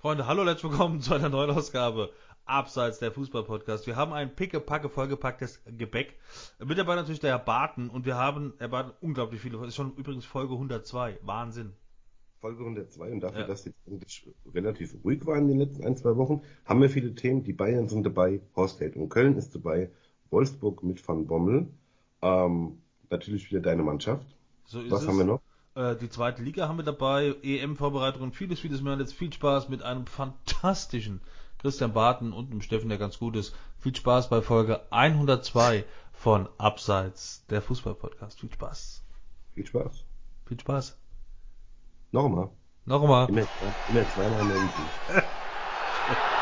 Freunde, hallo, herzlich willkommen zu einer neuen Ausgabe abseits der Fußball-Podcast. Wir haben ein picke-packe vollgepacktes Gebäck. Mit dabei natürlich der Herr Barton und wir haben, Herr Barton, unglaublich viele. Das ist schon übrigens Folge 102. Wahnsinn. Folge 102 und dafür, ja. dass jetzt eigentlich relativ ruhig war in den letzten ein, zwei Wochen, haben wir viele Themen. Die Bayern sind dabei, Horst Held und Köln ist dabei, Wolfsburg mit Van Bommel, ähm, natürlich wieder deine Mannschaft. So Was es. haben wir noch? Äh, die zweite Liga haben wir dabei, EM-Vorbereitung und vieles, vieles mehr. Und jetzt viel Spaß mit einem fantastischen Christian Barton und dem Steffen, der ganz gut ist. Viel Spaß bei Folge 102 von Abseits der Fußball-Podcast. Viel Spaß. Viel Spaß. Viel Spaß. Noch einmal. Noch einmal. Immer, immer zweimal melden.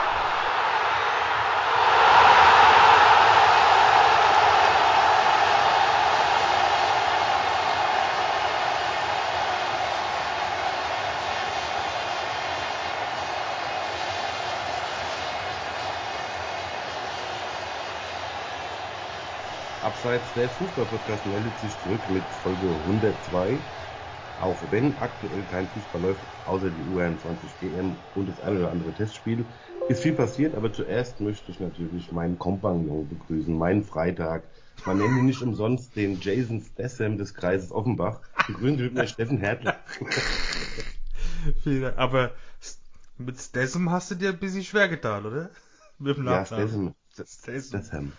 Abseits der Fußballpodcast meldet sich zurück mit Folge 102. Auch wenn aktuell kein Fußball läuft, außer die U21 GM und das eine oder andere Testspiel, ist viel passiert, aber zuerst möchte ich natürlich meinen Kompagnon begrüßen, meinen Freitag. Man nennt ihn nicht umsonst den Jason Statham des Kreises Offenbach. Begrüßen Sie mit mir Steffen Hertler. Vielen Dank. Aber mit Statham hast du dir ein bisschen schwer getan, oder? Mit dem Ja, Statham. Statham.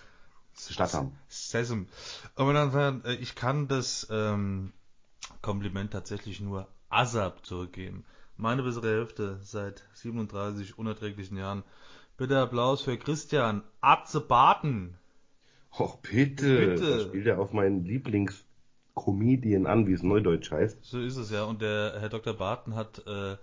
Statham. Sesam. Aber dann, äh, ich kann das ähm, Kompliment tatsächlich nur ASAP zurückgeben. Meine bessere Hälfte seit 37 unerträglichen Jahren. Bitte Applaus für Christian Atze Barton. Och, bitte. bitte. Das spielt ja auf meinen Lieblingscomedian an, wie es neudeutsch heißt. So ist es ja. Und der Herr Dr. Barton hat, äh,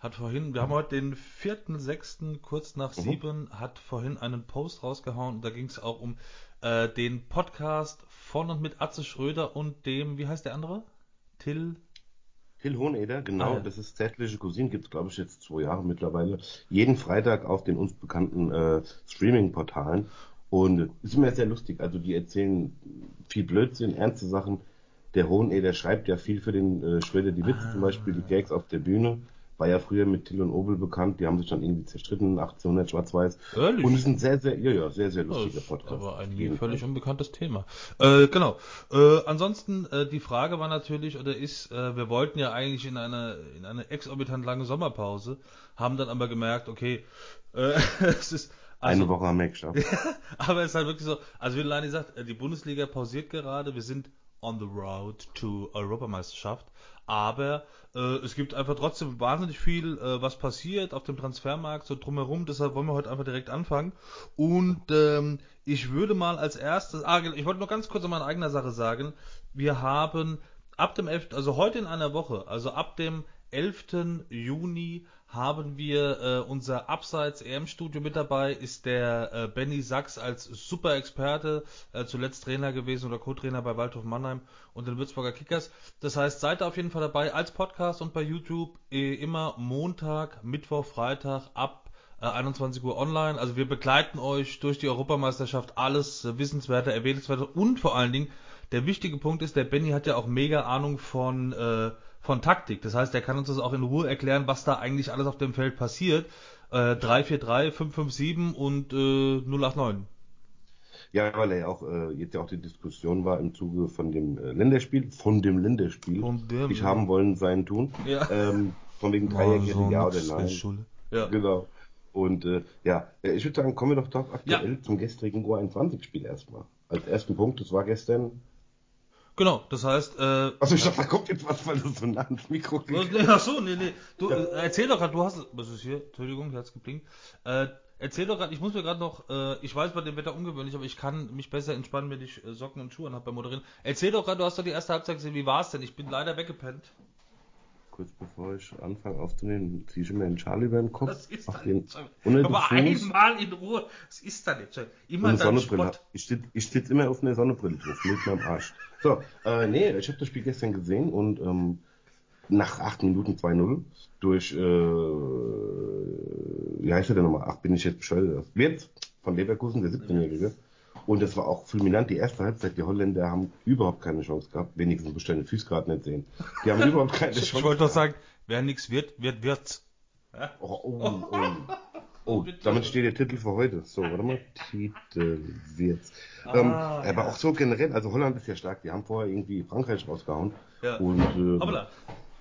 hat vorhin, wir haben heute den 4.6., kurz nach mhm. sieben, hat vorhin einen Post rausgehauen. Und da ging es auch um äh, den Podcast von und mit Atze Schröder und dem, wie heißt der andere? Till? Till Hoheneder, genau, ah, ja. das ist Zärtliche Cousine, gibt es glaube ich jetzt zwei Jahre mittlerweile. Jeden Freitag auf den uns bekannten äh, Streaming-Portalen. Und ist immer sehr lustig. Also die erzählen viel Blödsinn, ernste Sachen. Der Hoheneder schreibt ja viel für den äh, Schröder die Witze, ah. zum Beispiel die Gags auf der Bühne war ja früher mit Till und Obel bekannt, die haben sich dann irgendwie zerstritten, 1800 Schwarz-Weiß. Und ist ein sehr, sehr, ja, ja, sehr, sehr lustiger Podcast. Aber ein völlig unbekanntes Thema. Äh, genau. Äh, ansonsten, äh, die Frage war natürlich, oder ist, äh, wir wollten ja eigentlich in eine, in eine exorbitant lange Sommerpause, haben dann aber gemerkt, okay, äh, es ist, also, eine Woche am wir aber es ist halt wirklich so, also wie Lani sagt, äh, die Bundesliga pausiert gerade, wir sind on the road to Europameisterschaft. Aber äh, es gibt einfach trotzdem wahnsinnig viel, äh, was passiert auf dem Transfermarkt, so drumherum. Deshalb wollen wir heute einfach direkt anfangen. Und ähm, ich würde mal als erstes, ah, ich wollte noch ganz kurz an meine eigene Sache sagen. Wir haben ab dem 11., also heute in einer Woche, also ab dem 11. Juni haben wir äh, unser Abseits EM-Studio mit dabei, ist der äh, Benny Sachs als super Experte, äh, zuletzt Trainer gewesen oder Co-Trainer bei Waldhof Mannheim und den Würzburger Kickers. Das heißt, seid auf jeden Fall dabei als Podcast und bei YouTube äh, immer Montag, Mittwoch, Freitag ab 21 äh, Uhr online. Also wir begleiten euch durch die Europameisterschaft alles äh, Wissenswerte, Erwähnenswerte und vor allen Dingen der wichtige Punkt ist, der Benny hat ja auch mega Ahnung von äh, von Taktik. Das heißt, er kann uns das auch in Ruhe erklären, was da eigentlich alles auf dem Feld passiert. Äh, 3-4-3, 5-5-7 und äh, 0-8-9. Ja, weil er ja auch äh, jetzt ja auch die Diskussion war im Zuge von dem äh, Länderspiel, von dem Länderspiel. Von dem, ich haben wollen sein tun. Ja. Ähm, von wegen Dreierkette, ja oder nein. Ja. Genau. Und äh, ja, äh, ich würde sagen, kommen wir doch doch aktuell ja. zum gestrigen Go 21-Spiel erstmal. Als ersten Punkt, das war gestern Genau, das heißt. Äh, also ich dachte, da kommt jetzt was, weil du so nah ans Mikro gehst. Ach so, nee, nee. Du, ja. äh, erzähl doch gerade, du hast. Was ist hier? Entschuldigung, hier hat's geblinkt. Äh, erzähl doch gerade, ich muss mir gerade noch. Äh, ich weiß bei dem Wetter ungewöhnlich, aber ich kann mich besser entspannen, wenn ich äh, Socken und Schuhe anhab beim Moderieren. Erzähl doch gerade, du hast doch die erste Halbzeit gesehen. Wie war's denn? Ich bin leider weggepennt kurz bevor ich anfange aufzunehmen, ziehe ich mir einen Schal über den Kopf. Das ist da nicht so. Aber einmal in Ruhe, das ist da nicht so. Immer eine Sonnenbrille. Ich sitze sitz immer auf einer Sonnenbrille drauf, mit meinem Arsch. So, äh, nee, ich habe das Spiel gestern gesehen und ähm, nach 8 Minuten 2-0 durch, äh, wie heißt der denn nochmal? Ach, bin ich jetzt bescheuert. Wird von Leverkusen, der 17-Jährige. Und das war auch fulminant. Die erste Halbzeit, die Holländer haben überhaupt keine Chance gehabt. Wenigstens bestellen Füße gerade nicht sehen. Die haben überhaupt keine Chance. Ich wollte doch sagen, wer nichts wird, wird wird's. Oh, oh, oh. Oh, damit steht der Titel für heute. So, warte mal. Titel wird's. Ah, ähm, ja. Aber auch so generell, also Holland ist ja stark. Die haben vorher irgendwie Frankreich rausgehauen. Ja. Und, äh,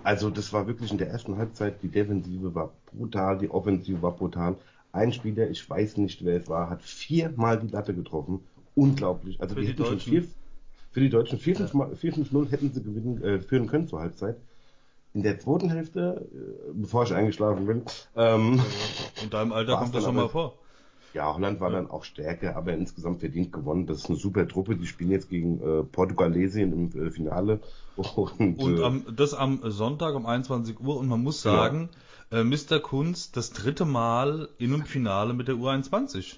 also das war wirklich in der ersten Halbzeit, die Defensive war brutal, die Offensive war brutal. Ein Spieler, ich weiß nicht wer es war, hat viermal die Latte getroffen. Unglaublich. Also für die, die hätten schon vier, für die Deutschen 4-5-0 hätten sie gewinnen, äh, führen können zur Halbzeit in der zweiten Hälfte, äh, bevor ich eingeschlafen bin. Ähm, in deinem Alter kommt das schon mal vor. Ja, Holland war ja. dann auch stärker, aber insgesamt verdient gewonnen. Das ist eine super Truppe. Die spielen jetzt gegen äh, Portugalesien im äh, Finale. Und, und äh, am, das am Sonntag um 21 Uhr. Und man muss sagen, ja. äh, Mr. Kunz das dritte Mal in einem Finale mit der U21.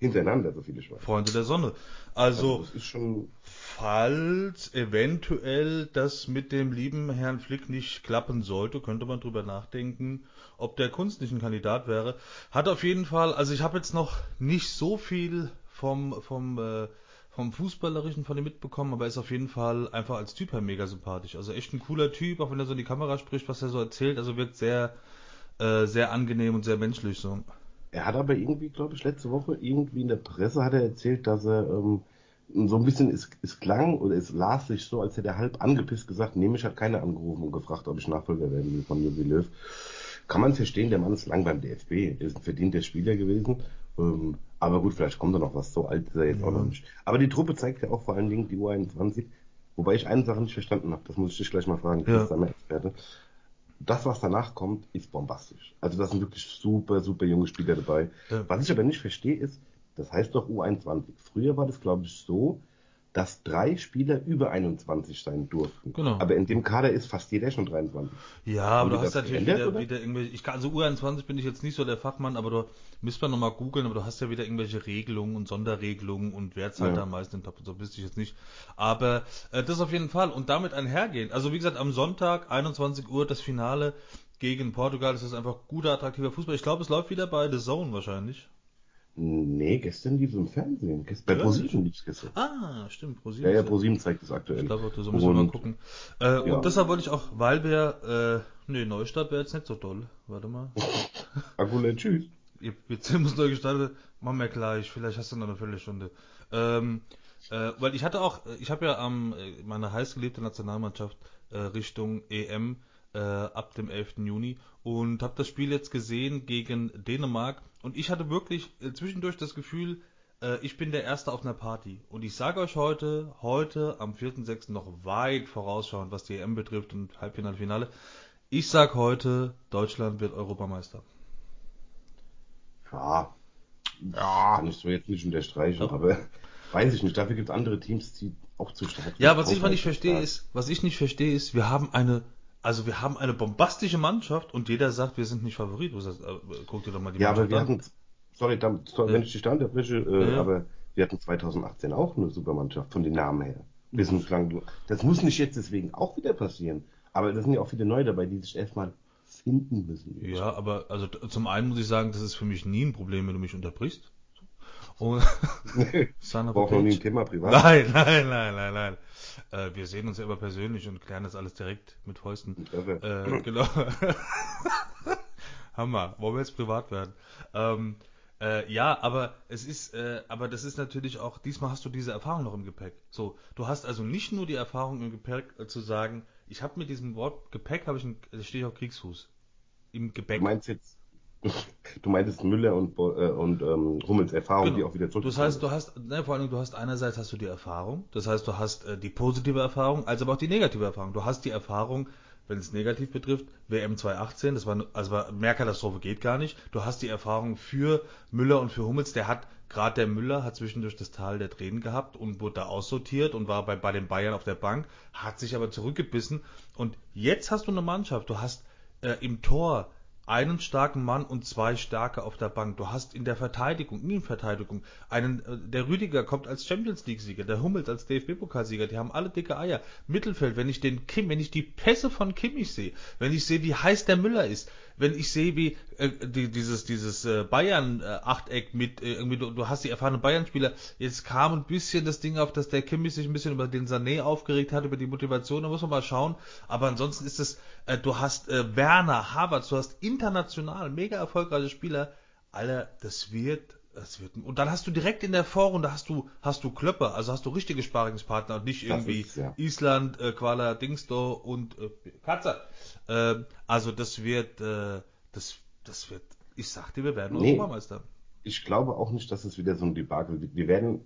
Hintereinander, so viele Schweine. Freunde der Sonne. Also, also das ist schon falls eventuell das mit dem lieben Herrn Flick nicht klappen sollte, könnte man drüber nachdenken, ob der Kunst nicht ein Kandidat wäre. Hat auf jeden Fall, also ich habe jetzt noch nicht so viel vom, vom, äh, vom Fußballerischen von ihm mitbekommen, aber er ist auf jeden Fall einfach als Typ her mega sympathisch. Also echt ein cooler Typ, auch wenn er so in die Kamera spricht, was er so erzählt, also wirkt sehr, äh, sehr angenehm und sehr menschlich so. Er hat aber irgendwie, glaube ich, letzte Woche irgendwie in der Presse hat er erzählt, dass er ähm, so ein bisschen, es, es klang oder es las sich so, als hätte er halb angepisst gesagt, Nemisch hat keiner angerufen und gefragt, ob ich Nachfolger werden will von Jogi Löw. Kann man verstehen, der Mann ist lang beim DFB, er ist ein verdienter Spieler gewesen. Ähm, aber gut, vielleicht kommt da noch was, so alt ist er jetzt ja. auch noch nicht. Aber die Truppe zeigt ja auch vor allen Dingen die U21, wobei ich eine Sache nicht verstanden habe, das muss ich dich gleich mal fragen, du ja. bist Experte. Das, was danach kommt, ist bombastisch. Also da sind wirklich super, super junge Spieler dabei. Ja. Was ich aber nicht verstehe, ist, das heißt doch U21. Früher war das, glaube ich, so, dass drei Spieler über 21 sein durften. Genau. Aber in dem Kader ist fast jeder schon 23. Ja, aber du hast natürlich wieder, wieder irgendwelche, ich kann, also U21 bin ich jetzt nicht so der Fachmann, aber du müsst man nochmal googeln, aber du hast ja wieder irgendwelche Regelungen und Sonderregelungen und wer zahlt ja. am meisten im Top und so bist ich jetzt nicht. Aber äh, das auf jeden Fall und damit einhergehen. Also wie gesagt, am Sonntag 21 Uhr das Finale gegen Portugal, das ist einfach guter, attraktiver Fußball. Ich glaube, es läuft wieder bei The Zone wahrscheinlich. Nee, gestern lief es im Fernsehen. Bei ja. ProSieben lief es gestern. Ah, stimmt. ProSieben. Ja, ja, ProSieben zeigt es aktuell. Ich glaube, da müssen wir mal gucken. Äh, ja. Und deshalb wollte ich auch, weil wir, äh, nee, Neustart wäre jetzt nicht so toll. Warte mal. Akule, tschüss. Wir sind uns neu gestartet. Machen wir gleich. Vielleicht hast du noch eine Viertelstunde. Ähm, äh, weil ich hatte auch, ich habe ja am, äh, meine heißgeliebte Nationalmannschaft äh, Richtung EM äh, ab dem 11. Juni und habe das Spiel jetzt gesehen gegen Dänemark und ich hatte wirklich äh, zwischendurch das Gefühl, äh, ich bin der Erste auf einer Party. Und ich sage euch heute, heute am 4.6. noch weit vorausschauend, was die EM betrifft und Halbfinale, Finale. Ich sage heute, Deutschland wird Europameister. Ja, ja. kann ich so jetzt nicht unterstreichen, ja. aber weiß ich nicht. Dafür gibt es andere Teams, die auch zu stark sind. Ja, was ich mal nicht verstehe ist, was ich nicht verstehe ist, wir haben eine also wir haben eine bombastische Mannschaft und jeder sagt, wir sind nicht Favorit. Sagst, äh, guck dir doch mal die ja, Mannschaft an. Ja, aber wir an. hatten, sorry, dann, sorry wenn ich dich da unterbreche, äh, ja. aber wir hatten 2018 auch eine Supermannschaft von den Namen her. Bislang, das muss nicht jetzt deswegen auch wieder passieren. Aber da sind ja auch viele neue dabei, die sich erstmal finden müssen. Ja, aber also zum einen muss ich sagen, das ist für mich nie ein Problem, wenn du mich unterbrichst. Und nee, braucht noch nie ein Thema privat. Nein, nein, nein, nein, nein. Äh, wir sehen uns ja immer persönlich und klären das alles direkt mit Fäusten. Äh, genau. Hammer. Wollen wir jetzt privat werden? Ähm, äh, ja, aber es ist, äh, aber das ist natürlich auch, diesmal hast du diese Erfahrung noch im Gepäck. So, du hast also nicht nur die Erfahrung im Gepäck äh, zu sagen, ich habe mit diesem Wort Gepäck habe ich, ein, stehe ich auf Kriegsfuß. Im Gepäck. Du meinst jetzt Du meintest Müller und, äh, und ähm, Hummels Erfahrung, genau. die auch wieder zurück. Das heißt, du hast, ne, vor allem, du hast einerseits hast du die Erfahrung, das heißt, du hast äh, die positive Erfahrung, als aber auch die negative Erfahrung. Du hast die Erfahrung, wenn es negativ betrifft, WM 2018, das war, also war, mehr Katastrophe geht gar nicht. Du hast die Erfahrung für Müller und für Hummels, der hat, gerade der Müller hat zwischendurch das Tal der Tränen gehabt und wurde da aussortiert und war bei, bei den Bayern auf der Bank, hat sich aber zurückgebissen und jetzt hast du eine Mannschaft, du hast äh, im Tor einen starken Mann und zwei starke auf der Bank. Du hast in der Verteidigung, in der Verteidigung, einen, äh, der Rüdiger kommt als Champions League Sieger, der Hummels als DFB-Pokalsieger, die haben alle dicke Eier. Mittelfeld, wenn ich den Kim, wenn ich die Pässe von Kimmich sehe, wenn ich sehe, wie heiß der Müller ist, wenn ich sehe, wie äh, die, dieses, dieses äh, Bayern-Achteck mit äh, du, du hast die erfahrenen Bayern-Spieler, jetzt kam ein bisschen das Ding auf, dass der Kimmich sich ein bisschen über den Sané aufgeregt hat, über die Motivation, da muss man mal schauen. Aber ansonsten ist es, äh, du hast äh, Werner, Havertz, du hast international mega erfolgreiche Spieler. Alter, das wird das wird, und dann hast du direkt in der Vorrunde hast du, hast du Klöpper, also hast du richtige Sparingspartner und nicht irgendwie ist, ja. Island, äh, Kuala Dingsto und äh, Katze. Äh, also das wird, äh, das, das wird, ich sag dir, wir werden nee, Europameister. Ich glaube auch nicht, dass es wieder so ein Debakel wird. Wir werden,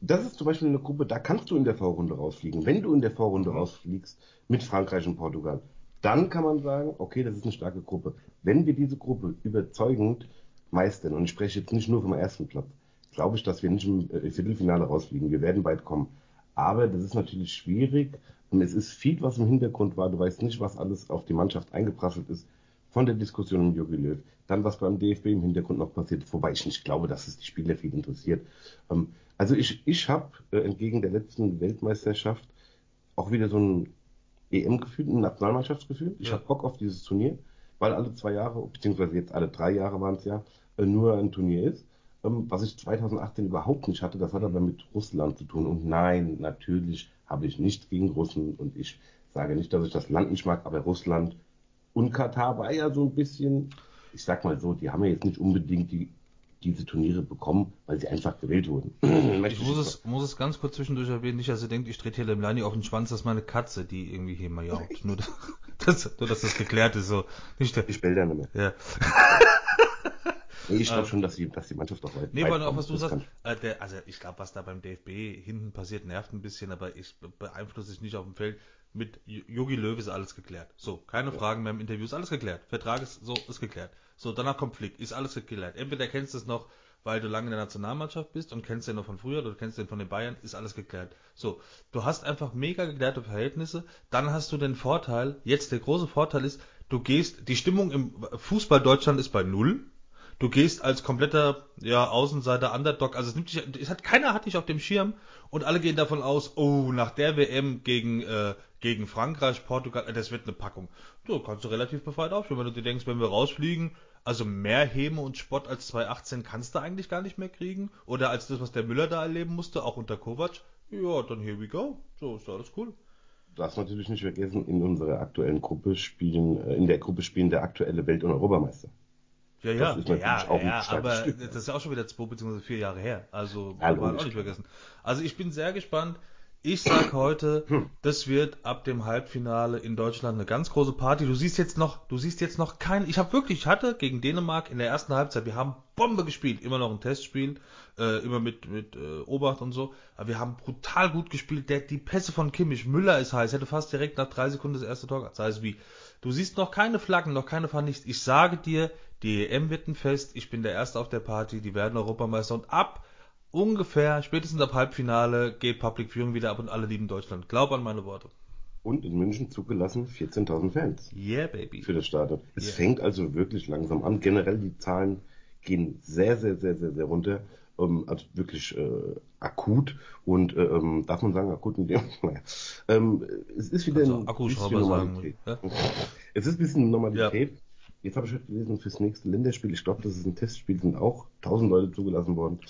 das ist zum Beispiel eine Gruppe, da kannst du in der Vorrunde rausfliegen. Wenn du in der Vorrunde mhm. rausfliegst mit Frankreich und Portugal, dann kann man sagen, okay, das ist eine starke Gruppe. Wenn wir diese Gruppe überzeugend meistern, und ich spreche jetzt nicht nur vom ersten Platz, glaube ich, dass wir nicht im äh, Viertelfinale rausfliegen. Wir werden bald kommen. Aber das ist natürlich schwierig und es ist viel, was im Hintergrund war. Du weißt nicht, was alles auf die Mannschaft eingeprasselt ist von der Diskussion um Jogi Löw. Dann, was beim DFB im Hintergrund noch passiert, wobei ich nicht glaube, dass es die Spieler viel interessiert. Ähm, also ich, ich habe äh, entgegen der letzten Weltmeisterschaft auch wieder so ein EM-Gefühl, ein Nationalmannschaftsgefühl. Ich ja. habe Bock auf dieses Turnier weil alle zwei Jahre, beziehungsweise jetzt alle drei Jahre waren es ja, äh, nur ein Turnier ist. Ähm, was ich 2018 überhaupt nicht hatte, das hat aber mit Russland zu tun. Und nein, natürlich habe ich nichts gegen Russen und ich sage nicht, dass ich das Land nicht mag, aber Russland und Katar war ja so ein bisschen, ich sag mal so, die haben ja jetzt nicht unbedingt die diese Turniere bekommen, weil sie einfach gewählt wurden. ich muss es, muss es ganz kurz zwischendurch erwähnen, nicht, dass ihr denkt, ich trete hier Lemlani auf den Schwanz, das ist meine Katze, die irgendwie hier mal jaucht. nur, das, nur, dass das geklärt ist, so. Nicht der, ich will da nicht mehr. Ja. Nee, ich glaube ähm, schon, dass die, dass die Mannschaft auch weit Nee, aber auch was du sagst, äh, der, also ich glaube, was da beim DFB hinten passiert, nervt ein bisschen, aber ich beeinflusse es nicht auf dem Feld. Mit Yogi Löw ist alles geklärt. So, keine ja. Fragen mehr im Interview, ist alles geklärt. Vertrag ist so, ist geklärt. So, danach Konflikt, ist alles geklärt. Entweder kennst du es noch, weil du lange in der Nationalmannschaft bist und kennst den noch von früher oder du kennst den von den Bayern, ist alles geklärt. So, du hast einfach mega geklärte Verhältnisse, dann hast du den Vorteil, jetzt der große Vorteil ist, du gehst, die Stimmung im Fußball Deutschland ist bei Null, du gehst als kompletter ja, Außenseiter Underdog, also es nimmt dich, es hat keiner hat dich auf dem Schirm und alle gehen davon aus, oh, nach der WM gegen äh, gegen Frankreich, Portugal, äh, das wird eine Packung. So kannst du relativ befreit aufspielen, wenn du dir denkst, wenn wir rausfliegen, also mehr Häme und Spott als 2018 kannst du eigentlich gar nicht mehr kriegen oder als das, was der Müller da erleben musste, auch unter Kovac. Ja, dann here we go. So ist alles cool. Du darfst natürlich nicht vergessen, in unserer aktuellen Gruppe spielen, äh, in der Gruppe spielen der aktuelle Welt- und Europameister. Ja, ja, das ist ja, auch ja, aber Stück. das ist ja auch schon wieder zwei bzw. vier Jahre her. Also, ja, man auch nicht vergessen. Also, ich bin sehr gespannt. Ich sag heute, hm. das wird ab dem Halbfinale in Deutschland eine ganz große Party. Du siehst jetzt noch, du siehst jetzt noch kein. Ich habe wirklich, ich hatte gegen Dänemark in der ersten Halbzeit, wir haben Bombe gespielt, immer noch ein Testspiel, äh, immer mit mit äh, Obacht und so. Aber wir haben brutal gut gespielt. Der, die Pässe von Kimmich, Müller ist heiß, hätte fast direkt nach drei Sekunden das erste Tor. Das heißt wie, du siehst noch keine Flaggen, noch keine Vernichts. Ich sage dir, die EM wird ein Fest. Ich bin der Erste auf der Party. Die werden Europameister und ab ungefähr, spätestens ab Halbfinale, geht Public Viewing wieder ab und alle lieben Deutschland. Glaub an meine Worte. Und in München zugelassen 14.000 Fans. Yeah, baby. Für das Stadion. Es yeah. fängt also wirklich langsam an. Generell die Zahlen gehen sehr, sehr, sehr, sehr, sehr runter. Ähm, also wirklich äh, akut und äh, ähm, darf man sagen akut in dem ähm, es ist wieder also, ein bisschen Normalität. Sagen, ja? Es ist ein bisschen Normalität. Ja. Jetzt habe ich heute gelesen, fürs nächste Länderspiel, ich glaube, das ist ein Testspiel, sind auch 1000 Leute zugelassen worden.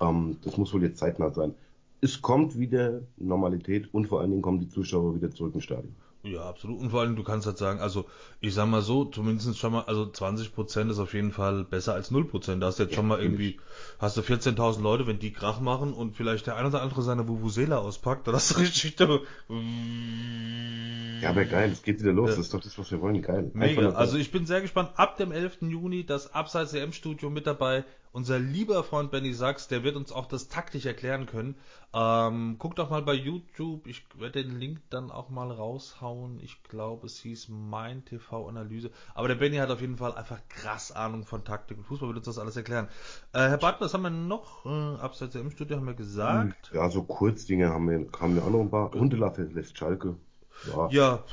Ähm, das muss wohl jetzt zeitnah sein. Es kommt wieder Normalität und vor allen Dingen kommen die Zuschauer wieder zurück ins Stadion. Ja, absolut. Und vor allem, du kannst halt sagen, also ich sag mal so, zumindest schon mal, also 20 Prozent ist auf jeden Fall besser als 0 Prozent. Da hast du jetzt ja, schon mal irgendwie, hast du 14.000 Leute, wenn die Krach machen und vielleicht der ein oder andere seine Vuvuzela auspackt, dann hast du richtig da, Ja, aber geil, es geht wieder los, ja. das ist doch das, was wir wollen, geil. Mega, also ich bin sehr gespannt. Ab dem 11. Juni das Abseits EM Studio mit dabei. Unser lieber Freund Benny Sachs, der wird uns auch das taktisch erklären können. Ähm, guck doch mal bei YouTube, ich werde den Link dann auch mal raushauen. Ich glaube, es hieß Mein TV Analyse. Aber der Benny hat auf jeden Fall einfach krass Ahnung von Taktik und Fußball, wird uns das alles erklären. Äh, Herr Bartler, was haben wir noch? Äh, abseits der Studio haben wir gesagt. Ja, so Kurzdinge haben wir, haben wir auch noch ein paar. Hundelaffe lässt Schalke. Ja. ja.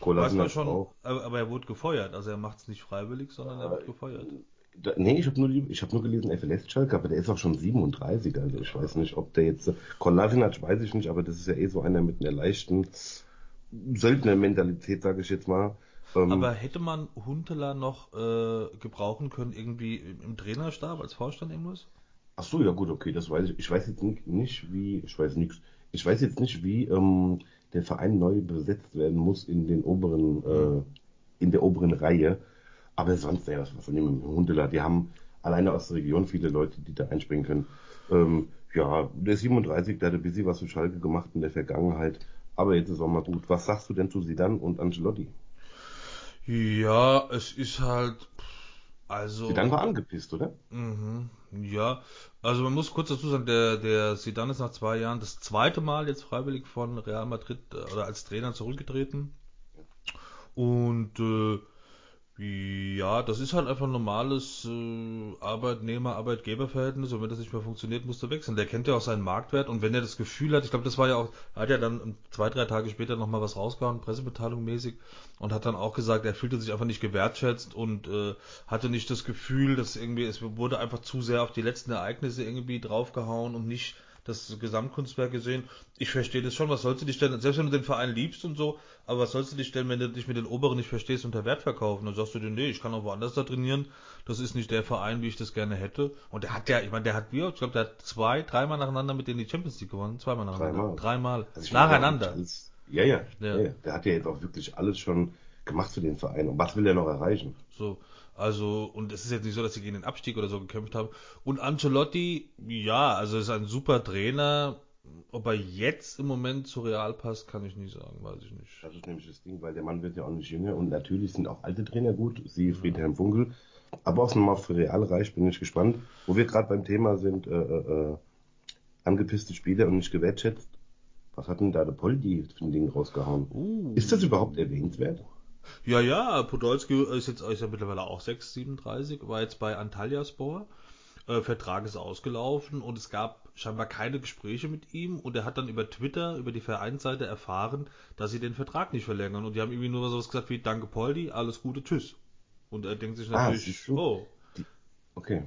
Weiß man schon, auch. Aber, aber er wurde gefeuert. Also er macht es nicht freiwillig, sondern er wird gefeuert. Da, nee, ich habe nur, hab nur gelesen, FLS Schalke, aber der ist auch schon 37, also ich weiß nicht, ob der jetzt, Kolasinac weiß ich nicht, aber das ist ja eh so einer mit einer leichten Söldner-Mentalität, sage ich jetzt mal. Ähm, aber hätte man Huntela noch äh, gebrauchen können, irgendwie im Trainerstab als Vorstand irgendwas? Ach so, ja gut, okay, das weiß ich. Ich weiß jetzt nicht, nicht wie, ich weiß nichts. Ich weiß jetzt nicht, wie ähm, der Verein neu besetzt werden muss in den oberen, äh, in der oberen Reihe. Aber sonst, ja, was von dem Hundeler, die haben alleine aus der Region viele Leute, die da einspringen können. Ähm, ja, der 37, der hat ein bisschen was für Schalke gemacht in der Vergangenheit. Aber jetzt ist auch mal gut. Was sagst du denn zu Sidan und Ancelotti? Ja, es ist halt, also. Sidan war angepisst, oder? Mhm, ja, also man muss kurz dazu sagen, der, der Sidan ist nach zwei Jahren das zweite Mal jetzt freiwillig von Real Madrid äh, oder als Trainer zurückgetreten. Und äh, ja, das ist halt einfach ein normales äh, Arbeitnehmer-Arbeitgeber-Verhältnis und wenn das nicht mehr funktioniert, musst du wechseln. Der kennt ja auch seinen Marktwert und wenn er das Gefühl hat, ich glaube, das war ja auch, er hat ja dann zwei, drei Tage später nochmal was rausgehauen, Pressemitteilung mäßig und hat dann auch gesagt, er fühlte sich einfach nicht gewertschätzt und äh, hatte nicht das Gefühl, dass irgendwie, es wurde einfach zu sehr auf die letzten Ereignisse irgendwie draufgehauen und nicht das Gesamtkunstwerk gesehen. Ich verstehe das schon, was sollst du dich denn, selbst wenn du den Verein liebst und so, aber was sollst du dich denn, wenn du dich mit den Oberen nicht verstehst, unter Wert verkaufen? Dann sagst du dir, nee, ich kann auch woanders da trainieren. Das ist nicht der Verein, wie ich das gerne hätte. Und der hat ja, ich meine, der hat, wie ich glaube, der hat zwei, dreimal nacheinander mit denen die Champions League gewonnen. Zweimal nacheinander. Dreimal. Dreimal. Also nacheinander. ja, ja, ja, ja. Der hat ja jetzt auch wirklich alles schon gemacht für den Verein. Und was will er noch erreichen? So. Also, und es ist jetzt nicht so, dass sie gegen den Abstieg oder so gekämpft haben. Und Ancelotti, ja, also ist ein super Trainer. Ob er jetzt im Moment zu Real passt, kann ich nicht sagen, weiß ich nicht. Das ist nämlich das Ding, weil der Mann wird ja auch nicht jünger und natürlich sind auch alte Trainer gut, siehe Friedhelm Funkel. Aber was nochmal für Real reicht, bin ich gespannt. Wo wir gerade beim Thema sind, äh, äh, äh, angepisste Spieler und nicht gewertschätzt. Was hat denn da der Poldi für ein Ding rausgehauen? Uh. Ist das überhaupt erwähnenswert? Ja, ja, Podolski ist jetzt ist ja mittlerweile auch 6, 37, war jetzt bei Antalyaspor. Äh, Vertrag ist ausgelaufen und es gab scheinbar keine Gespräche mit ihm und er hat dann über Twitter, über die Vereinsseite erfahren, dass sie den Vertrag nicht verlängern und die haben irgendwie nur so was gesagt wie Danke Poldi, alles Gute, tschüss. Und er denkt sich ah, natürlich, ah, oh. Die, okay.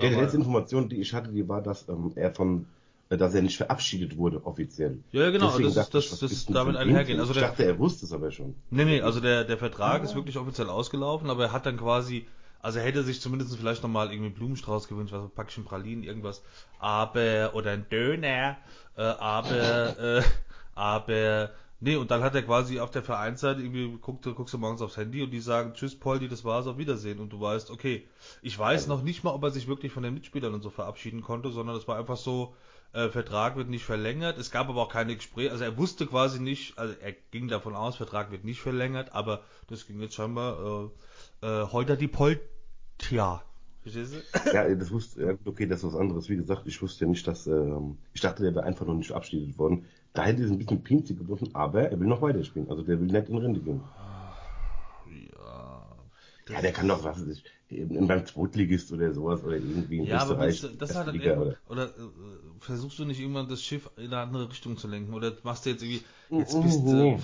Die letzte Information, die ich hatte, die war, dass ähm, er von dass er nicht verabschiedet wurde offiziell. Ja, genau, Deswegen das, ist, das, das ist damit einhergehen. Also ich dachte, er wusste es aber schon. Nee, nee, also der, der Vertrag ja. ist wirklich offiziell ausgelaufen, aber er hat dann quasi, also er hätte sich zumindest vielleicht nochmal irgendwie einen Blumenstrauß gewünscht, was ein Packchen Pralinen, irgendwas, aber, oder ein Döner, äh, aber, äh, aber, nee, und dann hat er quasi auf der Vereinsseite irgendwie, guckst, guckst du morgens aufs Handy und die sagen, tschüss Poldi, das war's, auf Wiedersehen. Und du weißt, okay, ich weiß also. noch nicht mal, ob er sich wirklich von den Mitspielern und so verabschieden konnte, sondern es war einfach so, äh, Vertrag wird nicht verlängert. Es gab aber auch keine Gespräche, also er wusste quasi nicht, also er ging davon aus, Vertrag wird nicht verlängert, aber das ging jetzt scheinbar äh, äh, heute die Poltja. Verstehst du? Ja, das wusste, ja, okay, das ist was anderes. Wie gesagt, ich wusste ja nicht, dass, ähm, ich dachte, der wäre einfach noch nicht verabschiedet worden. Da hätte es ein bisschen pinzig geworden, aber er will noch weiterspielen. Also der will nicht in Rente gehen. Ja, der kann doch, was ich, beim Zweitligist oder sowas oder irgendwie in ja, Österreich. Aber das, das hat Liga, oder, oder äh, versuchst du nicht irgendwann das Schiff in eine andere Richtung zu lenken? Oder machst du jetzt irgendwie, jetzt bist du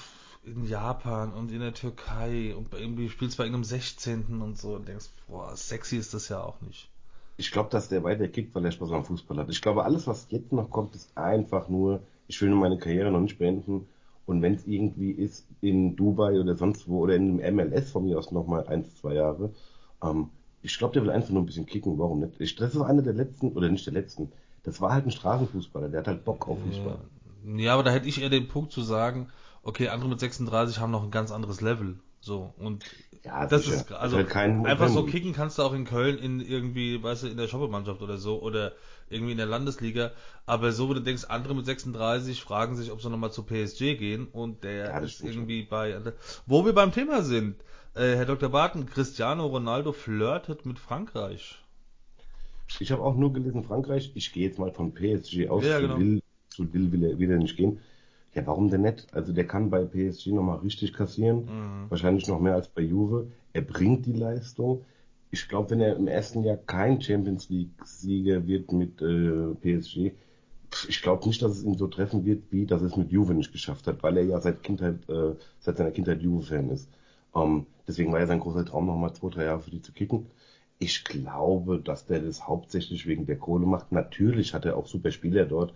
in Japan und in der Türkei und irgendwie spielst bei irgendeinem 16. und so und denkst, boah, sexy ist das ja auch nicht. Ich glaube, dass der weiter kickt, weil er Spaß am Fußball hat. Ich glaube, alles, was jetzt noch kommt, ist einfach nur, ich will nur meine Karriere noch nicht beenden und wenn es irgendwie ist in Dubai oder sonst wo oder in einem MLS von mir aus nochmal ein, zwei Jahre, ähm, ich glaube, der will einfach nur ein bisschen kicken. Warum nicht? Ich, das ist einer der letzten, oder nicht der letzten, das war halt ein Straßenfußballer, der hat halt Bock auf Fußball. Ja, aber da hätte ich eher den Punkt zu sagen, okay, andere mit 36 haben noch ein ganz anderes Level. So, und ja, das sicher. ist also halt einfach so kicken kannst du auch in Köln in irgendwie, weißt du, in der Shoppermannschaft oder so oder irgendwie in der Landesliga, aber so, wo du denkst, andere mit 36 fragen sich, ob sie nochmal zu PSG gehen und der ja, ist irgendwie bei, wo wir beim Thema sind, äh, Herr Dr. Barton, Cristiano Ronaldo flirtet mit Frankreich. Ich habe auch nur gelesen Frankreich, ich gehe jetzt mal von PSG aus, ja, genau. zu Lille, zu Lille will er, will er nicht gehen. Ja, warum denn nicht? Also der kann bei PSG nochmal richtig kassieren, mhm. wahrscheinlich noch mehr als bei Juve. Er bringt die Leistung. Ich glaube, wenn er im ersten Jahr kein Champions League-Sieger wird mit äh, PSG, ich glaube nicht, dass es ihn so treffen wird, wie dass es mit Juve nicht geschafft hat, weil er ja seit Kindheit, äh, seit seiner Kindheit Juve-Fan ist. Ähm, deswegen war ja sein großer Traum, nochmal zwei, drei Jahre für die zu kicken. Ich glaube, dass der das hauptsächlich wegen der Kohle macht. Natürlich hat er auch super Spieler dort,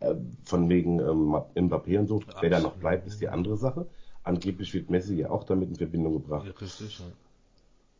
äh, von wegen ähm, Mbappé und so. Absolut. Wer da noch bleibt, ist die andere Sache. Angeblich wird Messi ja auch damit in Verbindung gebracht. Ja, richtig, ja.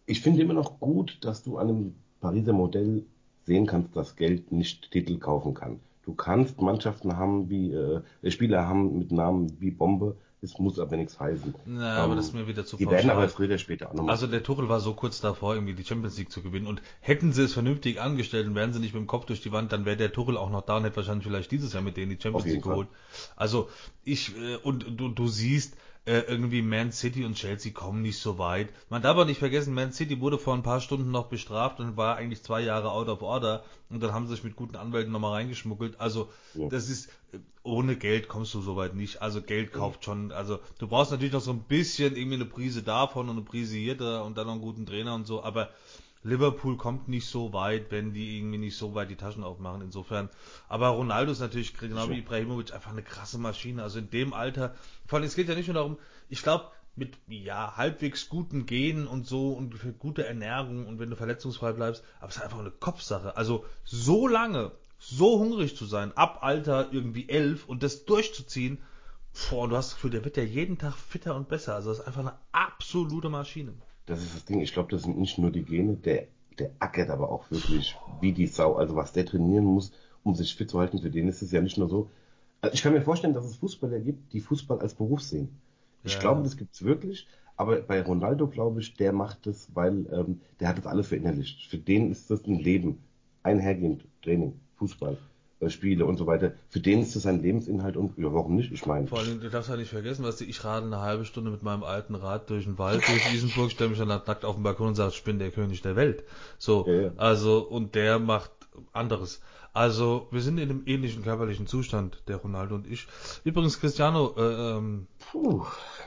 Ich finde immer noch gut, dass du an einem Pariser Modell sehen kannst, dass Geld nicht Titel kaufen kann. Du kannst Mannschaften haben wie, äh, Spieler haben mit Namen wie Bombe, es muss aber nichts heißen. Na, aber das ist mir wieder zu Die werden aber früher oder später auch nochmal. Also der Tuchel war so kurz davor, irgendwie die Champions League zu gewinnen. Und hätten sie es vernünftig angestellt und wären sie nicht mit dem Kopf durch die Wand, dann wäre der Tuchel auch noch da und hätte wahrscheinlich vielleicht dieses Jahr mit denen die Champions League geholt. Also ich, äh, und du, du siehst, äh, irgendwie Man City und Chelsea kommen nicht so weit. Man darf aber nicht vergessen, Man City wurde vor ein paar Stunden noch bestraft und war eigentlich zwei Jahre out of order und dann haben sie sich mit guten Anwälten nochmal reingeschmuggelt. Also ja. das ist, äh, ohne Geld kommst du so weit nicht. Also Geld kauft schon, also du brauchst natürlich noch so ein bisschen irgendwie eine Prise davon und eine Prise hier da und dann noch einen guten Trainer und so, aber Liverpool kommt nicht so weit, wenn die irgendwie nicht so weit die Taschen aufmachen. Insofern. Aber Ronaldo ist natürlich genau wie Ibrahimovic einfach eine krasse Maschine. Also in dem Alter. Vor allem, es geht ja nicht nur darum, ich glaube, mit ja halbwegs guten Genen und so und für gute Ernährung und wenn du verletzungsfrei bleibst, aber es ist einfach eine Kopfsache. Also so lange, so hungrig zu sein, ab Alter irgendwie elf und das durchzuziehen, boah, du hast das Gefühl, der wird ja jeden Tag fitter und besser. Also das ist einfach eine absolute Maschine das ist das Ding. Ich glaube, das sind nicht nur die Gene, der, der ackert aber auch wirklich wie die Sau. Also was der trainieren muss, um sich fit zu halten, für den ist es ja nicht nur so. Also ich kann mir vorstellen, dass es Fußballer gibt, die Fußball als Beruf sehen. Ich ja. glaube, das gibt's wirklich. Aber bei Ronaldo glaube ich, der macht das, weil ähm, der hat das alles verinnerlicht. Für den ist das ein Leben. Einhergehend Training, Fußball. Äh, Spiele und so weiter. Für den ist das ein Lebensinhalt und ja, warum nicht? Ich meine. Vor allem, du darfst ja nicht vergessen, was ich rade eine halbe Stunde mit meinem alten Rad durch den Wald, durch Isenburg, stelle mich dann nackt auf den Balkon und sage, ich bin der König der Welt. So, ja, ja. also, und der macht anderes. Also, wir sind in einem ähnlichen körperlichen Zustand, der Ronaldo und ich. Übrigens, Cristiano, äh, ähm, Puh.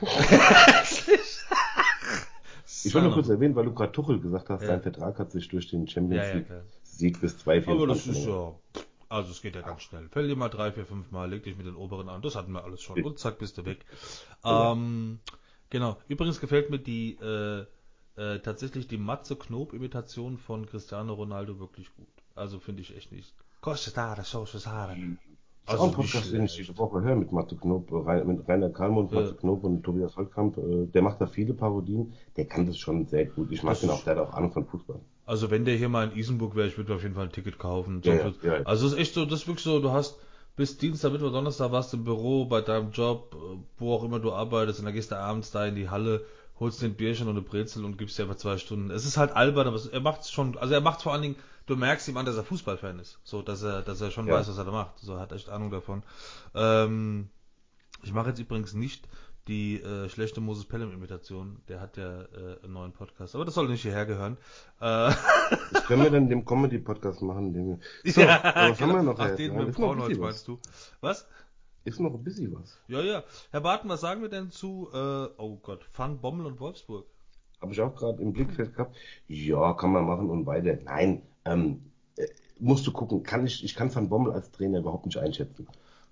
ich wollte nur kurz erwähnen, weil du gerade Tuchel gesagt hast, ja. sein Vertrag hat sich durch den Champions League Sieg bis 2 Aber das ist ja, also es geht ja ganz schnell. Fäll dir mal drei, vier, fünf Mal, leg dich mit den oberen an. Das hatten wir alles schon. Und zack, bist du weg. Ähm, genau. Übrigens gefällt mir die äh, äh, tatsächlich die Matze Knob-Imitation von Cristiano Ronaldo wirklich gut. Also finde ich echt nicht. Costa Sara, Sauce Sara. Also auch ein Podcast, den ich diese Woche höre mit Matze Knob, mit Rainer Kalmund, ja. Matze Knob und Tobias Holtkamp. Äh, der macht da viele Parodien. Der kann das schon sehr gut. Ich mag den auch, der hat auch Ahnung von Fußball. Also wenn der hier mal in Isenburg wäre, ich würde auf jeden Fall ein Ticket kaufen. Ja, ja, ja, Also es ist echt so, das ist wirklich so, du hast bis Dienstag, Mittwoch, Donnerstag warst du im Büro, bei deinem Job, wo auch immer du arbeitest, und dann gehst du abends da in die Halle, holst dir ein Bierchen und eine Brezel und gibst dir einfach zwei Stunden. Es ist halt albern, aber er macht es schon, also er macht vor allen Dingen, du merkst ihm an, dass er Fußballfan ist. So, dass er, dass er schon weiß, was er da macht. So, er hat echt Ahnung davon. Ähm, ich mache jetzt übrigens nicht die äh, schlechte Moses Pelham-Imitation. Der hat ja äh, einen neuen Podcast. Aber das soll nicht hierher gehören. Äh, das können wir dann dem Comedy-Podcast machen. Den wir... So, ja, was genau. haben wir noch? Ach, den mit Braunholz meinst du? Was? Ist noch ein bisschen was. Ja, ja. Herr Barton, was sagen wir denn zu, äh, oh Gott, Fun Bommel und Wolfsburg? Habe ich auch gerade im Blickfeld gehabt. Ja, kann man machen und beide. Nein, ähm, äh, musst du gucken. Kann ich, ich kann Van Bommel als Trainer überhaupt nicht einschätzen.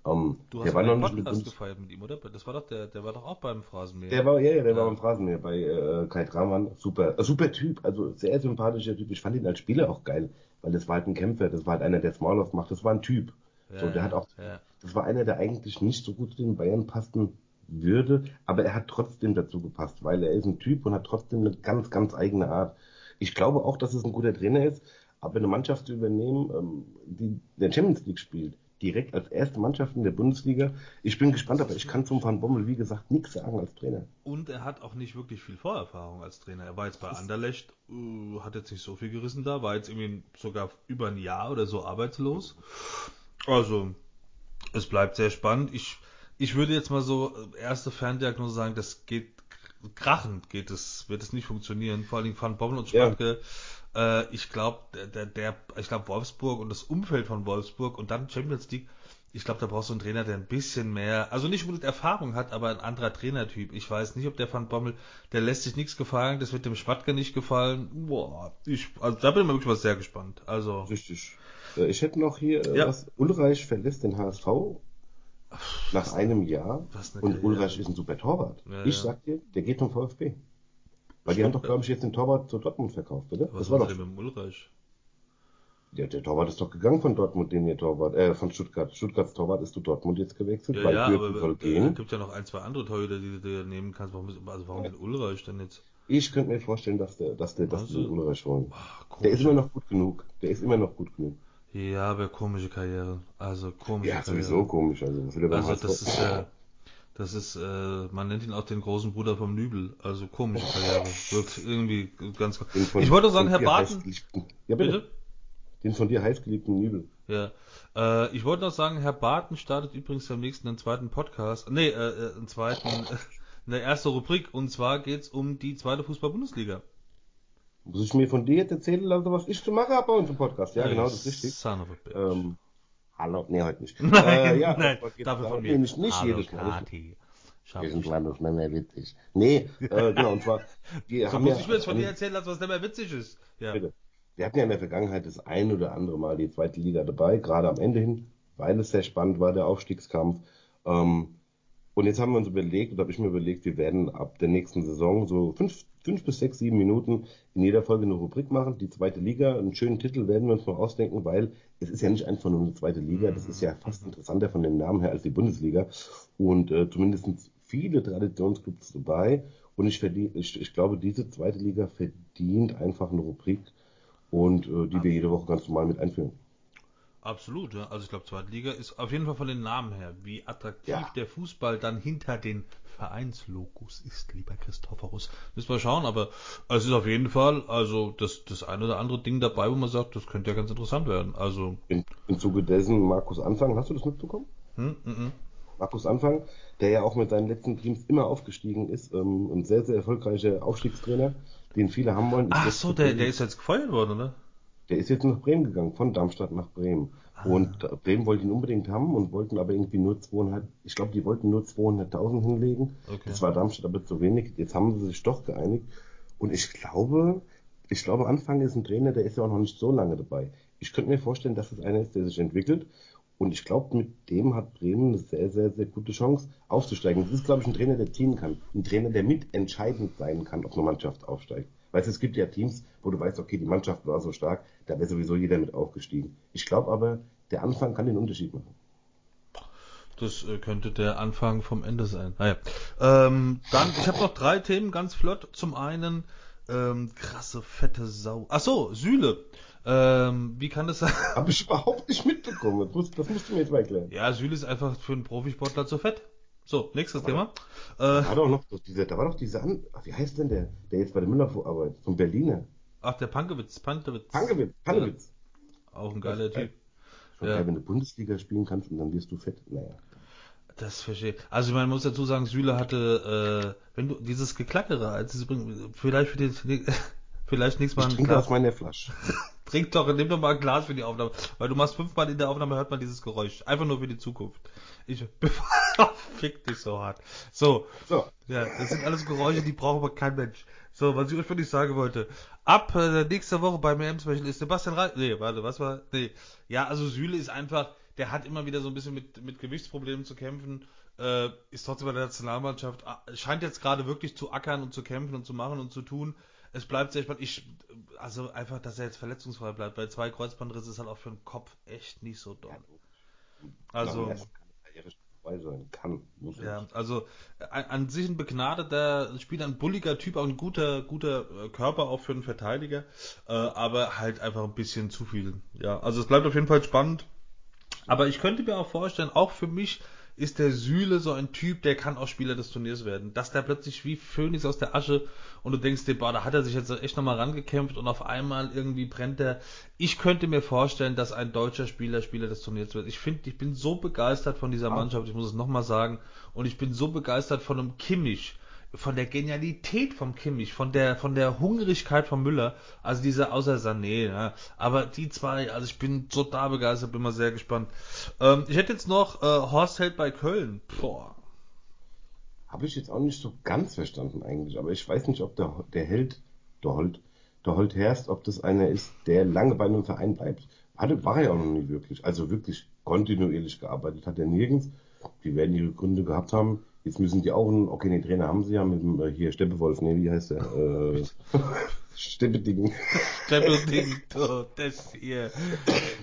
Um, du hast der war noch nicht Podcast gefeiert mit ihm, oder? Das war doch der, der war doch auch beim Phrasenmäher. Der war, ja, ja, der ja. war beim Phrasenmäher bei äh, Kai Dramann. Super, äh, super Typ, also sehr sympathischer Typ. Ich fand ihn als Spieler auch geil, weil das war halt ein Kämpfer, das war halt einer, der Small-Off macht, das war ein Typ. Ja, so, der hat auch, ja. das war einer, der eigentlich nicht so gut zu den Bayern passten würde, aber er hat trotzdem dazu gepasst, weil er ist ein Typ und hat trotzdem eine ganz, ganz eigene Art. Ich glaube auch, dass es ein guter Trainer ist, aber eine Mannschaft zu übernehmen, ähm, die der Champions League spielt, direkt als erste Mannschaft in der Bundesliga. Ich bin gespannt, aber ich kann zum Van Bommel, wie gesagt, nichts sagen als Trainer. Und er hat auch nicht wirklich viel Vorerfahrung als Trainer. Er war jetzt bei Anderlecht, äh, hat jetzt nicht so viel gerissen da, war jetzt irgendwie sogar über ein Jahr oder so arbeitslos. Also, es bleibt sehr spannend. Ich, ich würde jetzt mal so äh, erste Ferndiagnose sagen, das geht krachend geht es, wird es nicht funktionieren. Vor allem Van Bommel und Schmatke. Ja. Äh, ich glaube, der, der, ich glaube Wolfsburg und das Umfeld von Wolfsburg und dann Champions League. Ich glaube, da brauchst du einen Trainer, der ein bisschen mehr, also nicht unbedingt Erfahrung hat, aber ein anderer Trainertyp. Ich weiß nicht, ob der Van Bommel, der lässt sich nichts gefallen, das wird dem Schmatke nicht gefallen. Boah, ich, also da bin ich mal wirklich mal sehr gespannt. Also. Richtig. Äh, ich hätte noch hier äh, ja. was. Ulreich verlässt den HSV nach einem Jahr und Ulreich ist ein super Torwart. Ja, ich sag dir, der geht zum VfB. Weil die haben doch, glaube ich, jetzt den Torwart zu Dortmund verkauft, oder? Was das war doch. Mit dem Ulreich? Ja, der Torwart ist doch gegangen von Dortmund, den ihr Torwart, äh, von Stuttgart. Stuttgarts Torwart ist zu Dortmund jetzt gewechselt, Ja, weil ja, Gürtel aber soll es gehen. gibt ja noch ein, zwei andere Torhüter, die du dir nehmen kannst. Warum, ist- also warum den Ulreich denn jetzt? Ich könnte mir vorstellen, dass der, dass der, dass Also- den Ulreich holen. Ach, Der ist immer noch gut genug. Der ist immer noch gut genug. Ja, aber komische Karriere. Also komische Ja, Karriere. sowieso komisch. Also, was will er beim Also das ist ja, das ist, äh, man nennt ihn auch den großen Bruder vom Nübel. Also komische Karriere. Wird irgendwie ganz. Von- Ich wollte sagen, Herr Barton. Ja, bitte. Bitte? Den von dir heißgeliebten Nübel. Ja. Äh, ich wollte noch sagen, Herr Barton startet übrigens am nächsten einen zweiten Podcast. Nee, äh, äh, einen zweiten, äh, eine erste Rubrik. Und zwar geht's um die zweite Fußball-Bundesliga. Muss ich mir von dir jetzt erzählen lassen, was ich zu machen habe bei uns im Podcast? Ja, genau, das ist richtig. Son of a bitch. Ähm, hallo, nee, heute nicht. nein, äh, ja, nein, dafür von mir. Nicht, nicht Hallo. Kati. Schau Wir sind nicht mehr witzig. Nee, äh, genau, und zwar, wir So haben muss ja, ich mir jetzt von dir erzählen lassen, was nicht mehr witzig ist. Ja. Bitte. Wir hatten ja in der Vergangenheit das ein oder andere Mal die zweite Liga dabei, gerade am Ende hin, weil es sehr spannend war, der Aufstiegskampf. Ähm, und jetzt haben wir uns überlegt, oder habe ich mir überlegt, wir werden ab der nächsten Saison so fünf, fünf bis sechs, sieben Minuten in jeder Folge eine Rubrik machen. Die zweite Liga, einen schönen Titel werden wir uns noch ausdenken, weil es ist ja nicht einfach nur eine zweite Liga, das ist ja fast interessanter von dem Namen her als die Bundesliga. Und äh, zumindest viele Traditionsclubs dabei. Und ich, verdien, ich, ich glaube, diese zweite Liga verdient einfach eine Rubrik und äh, die wir jede Woche ganz normal mit einführen. Absolut, ja. Also ich glaube, zweite Liga ist auf jeden Fall von den Namen her, wie attraktiv Ja. der Fußball dann hinter den Vereinslogos ist, lieber Christophorus. Müssen wir schauen, aber es ist auf jeden Fall, also das, das eine oder andere Ding dabei, wo man sagt, das könnte ja ganz interessant werden. Also, In, Im Zuge dessen Markus Anfang, hast du das mitbekommen? hm, hm, hm. Markus Anfang, der ja auch mit seinen letzten Teams immer aufgestiegen ist, ähm, ein sehr, sehr erfolgreicher Aufstiegstrainer, den viele haben wollen. Ach so, der, der ist jetzt gefeuert worden, oder? Der ist jetzt nach Bremen gegangen, von Darmstadt nach Bremen. Ah. Und äh, Bremen wollte ihn unbedingt haben und wollten aber irgendwie nur 200, ich glaube, die wollten nur 200.000 hinlegen. Okay. Das war Darmstadt aber zu wenig. Jetzt haben sie sich doch geeinigt. Und ich glaube, ich glaube, Anfang ist ein Trainer, der ist ja auch noch nicht so lange dabei. Ich könnte mir vorstellen, dass es einer ist, der sich entwickelt. Und ich glaube, mit dem hat Bremen eine sehr, sehr, sehr gute Chance aufzusteigen. Das ist, glaube ich, ein Trainer, der ziehen kann. Ein Trainer, der mitentscheidend sein kann, ob eine Mannschaft aufsteigt. Weißt du, es gibt ja Teams, wo du weißt, okay, die Mannschaft war so stark, da wäre sowieso jeder mit aufgestiegen. Ich glaube aber, der Anfang kann den Unterschied machen. Das äh, könnte der Anfang vom Ende sein. Naja. Ähm, dann, ich habe noch drei Themen ganz flott. Zum einen, ähm, krasse, fette Sau. Ach so, Süle. Ähm, wie kann das sein? Habe ich überhaupt nicht mitbekommen. Das musst, das musst du mir jetzt mal erklären. Ja, Süle ist einfach für einen Profisportler zu fett. So, nächstes Thema. Äh, Da war doch noch so dieser, da war doch dieser, An ach, wie heißt denn der, der jetzt bei der Müller arbeitet, vom Berliner? ach, der Pankewitz, Pankewitz. Pankewitz, Pankewitz. Auch ein geiler Typ. Schon Ja. geil, wenn du Bundesliga spielen kannst und dann wirst du fett. Naja. Das verstehe ich. Also, ich meine, man muss dazu sagen, Süle hatte, äh, wenn du dieses Geklackere, als es übrigens- vielleicht für den, vielleicht nächstes Mal Ich ein trinke Glas- aus meiner Flasche. Trink doch, nimm doch mal ein Glas für die Aufnahme. Weil du machst fünfmal in der Aufnahme, hört man dieses Geräusch. Einfach nur für die Zukunft. Ich fick dich so hart. So, So, ja, das sind alles Geräusche, die braucht aber kein Mensch. So, was ich euch wirklich sagen wollte. Ab äh, nächster Woche bei mir Special ist Sebastian Reis. Nee, warte, was war? Nee. Ja, also Süle ist einfach, der hat immer wieder so ein bisschen mit, mit Gewichtsproblemen zu kämpfen. Äh, ist trotzdem bei der Nationalmannschaft. ah, Scheint jetzt gerade wirklich zu ackern und zu kämpfen und zu machen und zu tun. Es bleibt sehr spannend. Ich, also einfach, dass er jetzt verletzungsfrei bleibt. Weil zwei Kreuzbandrisse ist halt auch für den Kopf echt nicht so doll. Also. Vorbei sein. Kann, muss Ja, nicht. also an, an sich ein begnadeter Spieler, ein bulliger Typ, auch ein guter, guter äh, Körper auch für einen Verteidiger, äh, aber halt einfach ein bisschen zu viel. Ja, also es bleibt auf jeden Fall spannend. Aber ich könnte mir auch vorstellen, auch für mich ist der Süle so ein Typ, der kann auch Spieler des Turniers werden. Dass der plötzlich wie Phönix aus der Asche und du denkst dir, boah, da hat er sich jetzt echt nochmal rangekämpft und auf einmal irgendwie brennt er. Ich könnte mir vorstellen, dass ein deutscher Spieler Spieler des Turniers wird. Ich finde, ich bin so begeistert von dieser Mannschaft, ich muss es nochmal sagen, und ich bin so begeistert von einem Kimmich, von der Genialität vom Kimmich, von der, von der Hungrigkeit von Müller, also diese außer Sané, ja, aber die zwei, also ich bin da begeistert, bin mal sehr gespannt. Ähm, ich hätte jetzt noch äh, Horst Held bei Köln. Boah. Habe ich jetzt auch nicht so ganz verstanden eigentlich, aber ich weiß nicht, ob der, der Held, der Holt, der Holt Herst, ob das einer ist, der lange bei einem Verein bleibt. Hatte, war er ja auch noch nie wirklich. Also wirklich kontinuierlich gearbeitet hat er nirgends. Die werden ihre Gründe gehabt haben. Jetzt müssen die auch einen, okay, den Trainer haben sie ja mit dem, äh, hier Steppewolf, nee, wie heißt der? Äh, Steppeding. Steppeding, das hier.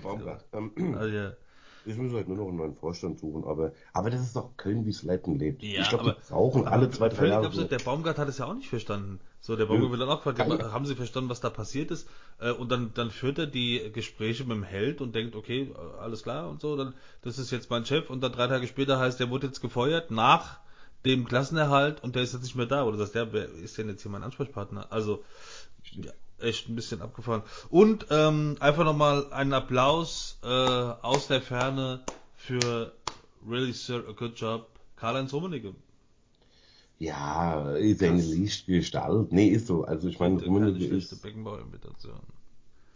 Baumgart. Ähm, also, ja. Ich muss halt nur noch einen neuen Vorstand suchen, aber, aber das ist doch Köln, wie es Leiten lebt. Ja, ich glaube, die brauchen alle zwei, drei Jahre. Absurd, der Baumgart hat es ja auch nicht verstanden. So, der Baumgart wird dann auch gefragt, ja, haben Sie verstanden, was da passiert ist? Äh, und dann, dann führt er die Gespräche mit dem Held und denkt, okay, alles klar und so, dann, das ist jetzt mein Chef und dann drei Tage später heißt, der wurde jetzt gefeuert nach dem Klassenerhalt und der ist jetzt nicht mehr da. Oder sagt der, wer ist denn jetzt hier mein Ansprechpartner? Also, ja, echt ein bisschen abgefahren. Und ähm, einfach nochmal einen Applaus äh, aus der Ferne für Really Sir, a good job, Karl-Heinz Rummenigge. Ja, ist eine Lichtgestalt. Nee, ist so. Also ich meine, Rummenigge ist... Beckenbauer-Imitation.